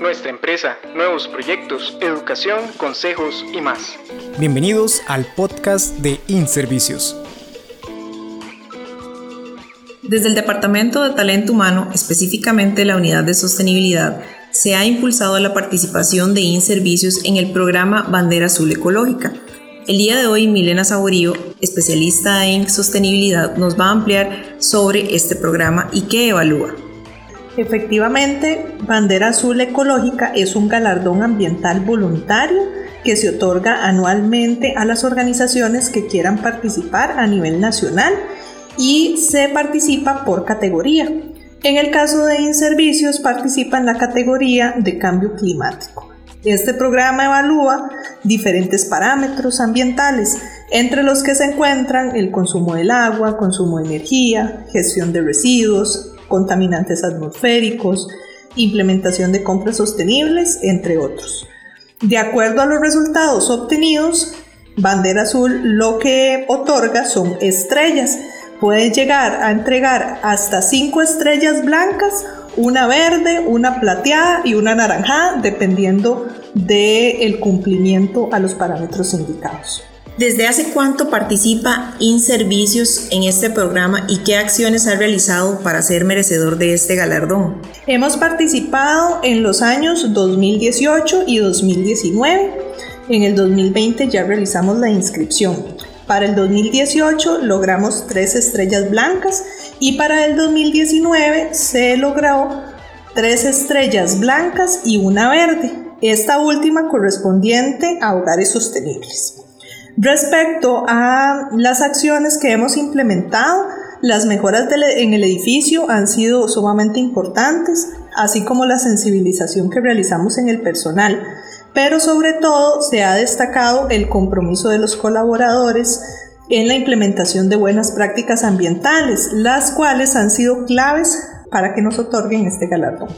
nuestra empresa, nuevos proyectos, educación, consejos y más. Bienvenidos al podcast de InServicios. Desde el Departamento de Talento Humano, específicamente la Unidad de Sostenibilidad, se ha impulsado la participación de InServicios en el programa Bandera Azul Ecológica. El día de hoy, Milena Saborío, especialista en sostenibilidad, nos va a ampliar sobre este programa y qué evalúa. Efectivamente, Bandera Azul Ecológica es un galardón ambiental voluntario que se otorga anualmente a las organizaciones que quieran participar a nivel nacional y se participa por categoría. En el caso de Inservicios participa en la categoría de cambio climático. Este programa evalúa diferentes parámetros ambientales, entre los que se encuentran el consumo del agua, consumo de energía, gestión de residuos, contaminantes atmosféricos, implementación de compras sostenibles, entre otros. De acuerdo a los resultados obtenidos, Bandera Azul lo que otorga son estrellas. Puede llegar a entregar hasta 5 estrellas blancas, una verde, una plateada y una naranjada, dependiendo del cumplimiento a los parámetros indicados. ¿Desde hace cuánto participa InServicios en este programa y qué acciones ha realizado para ser merecedor de este galardón? Hemos participado en los años 2018 y 2019. En el 2020 ya realizamos la inscripción. Para el 2018 logramos tres estrellas blancas y para el 2019 se logró tres estrellas blancas y una verde, esta última correspondiente a hogares sostenibles. Respecto a las acciones que hemos implementado, las mejoras en el edificio han sido sumamente importantes, así como la sensibilización que realizamos en el personal, pero sobre todo se ha destacado el compromiso de los colaboradores en la implementación de buenas prácticas ambientales, las cuales han sido claves para que nos otorguen este galardón.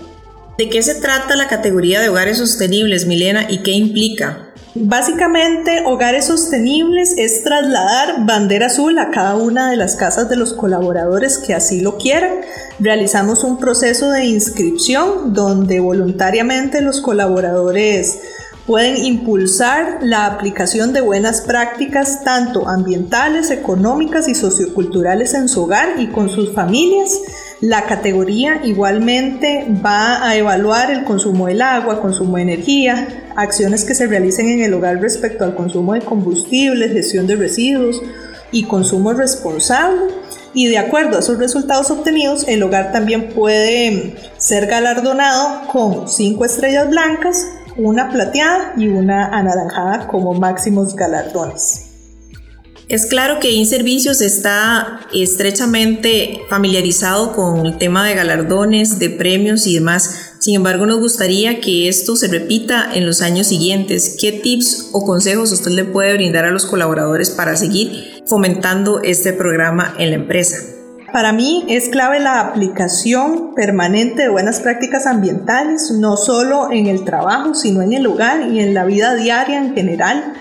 ¿De qué se trata la categoría de hogares sostenibles, Milena, y qué implica? Básicamente, Hogares Sostenibles es trasladar bandera azul a cada una de las casas de los colaboradores que así lo quieran. Realizamos un proceso de inscripción donde voluntariamente los colaboradores pueden impulsar la aplicación de buenas prácticas tanto ambientales, económicas y socioculturales en su hogar y con sus familias. La categoría igualmente va a evaluar el consumo del agua, consumo de energía, acciones que se realicen en el hogar respecto al consumo de combustibles, gestión de residuos y consumo responsable. Y de acuerdo a esos resultados obtenidos, el hogar también puede ser galardonado con cinco estrellas blancas, una plateada y una anaranjada como máximos galardones. Es claro que InServicios está estrechamente familiarizado con el tema de galardones, de premios y demás. Sin embargo, nos gustaría que esto se repita en los años siguientes. ¿Qué tips o consejos usted le puede brindar a los colaboradores para seguir fomentando este programa en la empresa? Para mí es clave la aplicación permanente de buenas prácticas ambientales, no solo en el trabajo, sino en el hogar y en la vida diaria en general.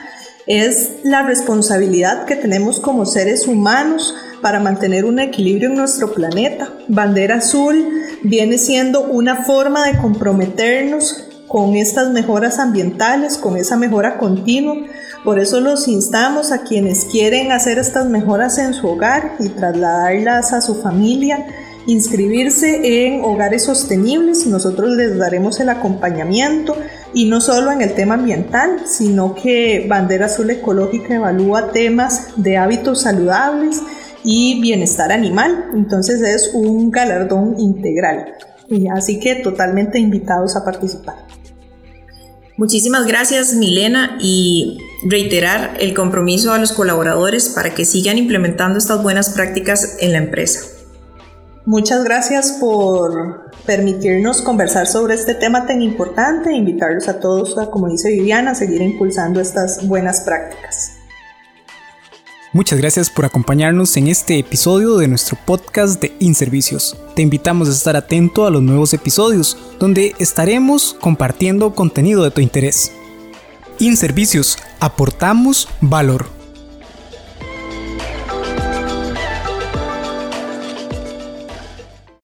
Es la responsabilidad que tenemos como seres humanos para mantener un equilibrio en nuestro planeta. Bandera Azul viene siendo una forma de comprometernos con estas mejoras ambientales, con esa mejora continua por eso los instamos a quienes quieren hacer estas mejoras en su hogar y trasladarlas a su familia, inscribirse en hogares sostenibles. Nosotros les daremos el acompañamiento y no solo en el tema ambiental, sino que Bandera Azul Ecológica evalúa temas de hábitos saludables y bienestar animal. Entonces es un galardón integral. así que totalmente invitados a participar. Muchísimas gracias Milena y reiterar el compromiso a los colaboradores para que sigan implementando estas buenas prácticas en la empresa. Muchas gracias por permitirnos conversar sobre este tema tan importante e invitarlos a todos, como dice Viviana, a seguir impulsando estas buenas prácticas. Muchas gracias por acompañarnos en este episodio de nuestro podcast de InServicios. Te invitamos a estar atento a los nuevos episodios, donde estaremos compartiendo contenido de tu interés. InServicios, aportamos valor.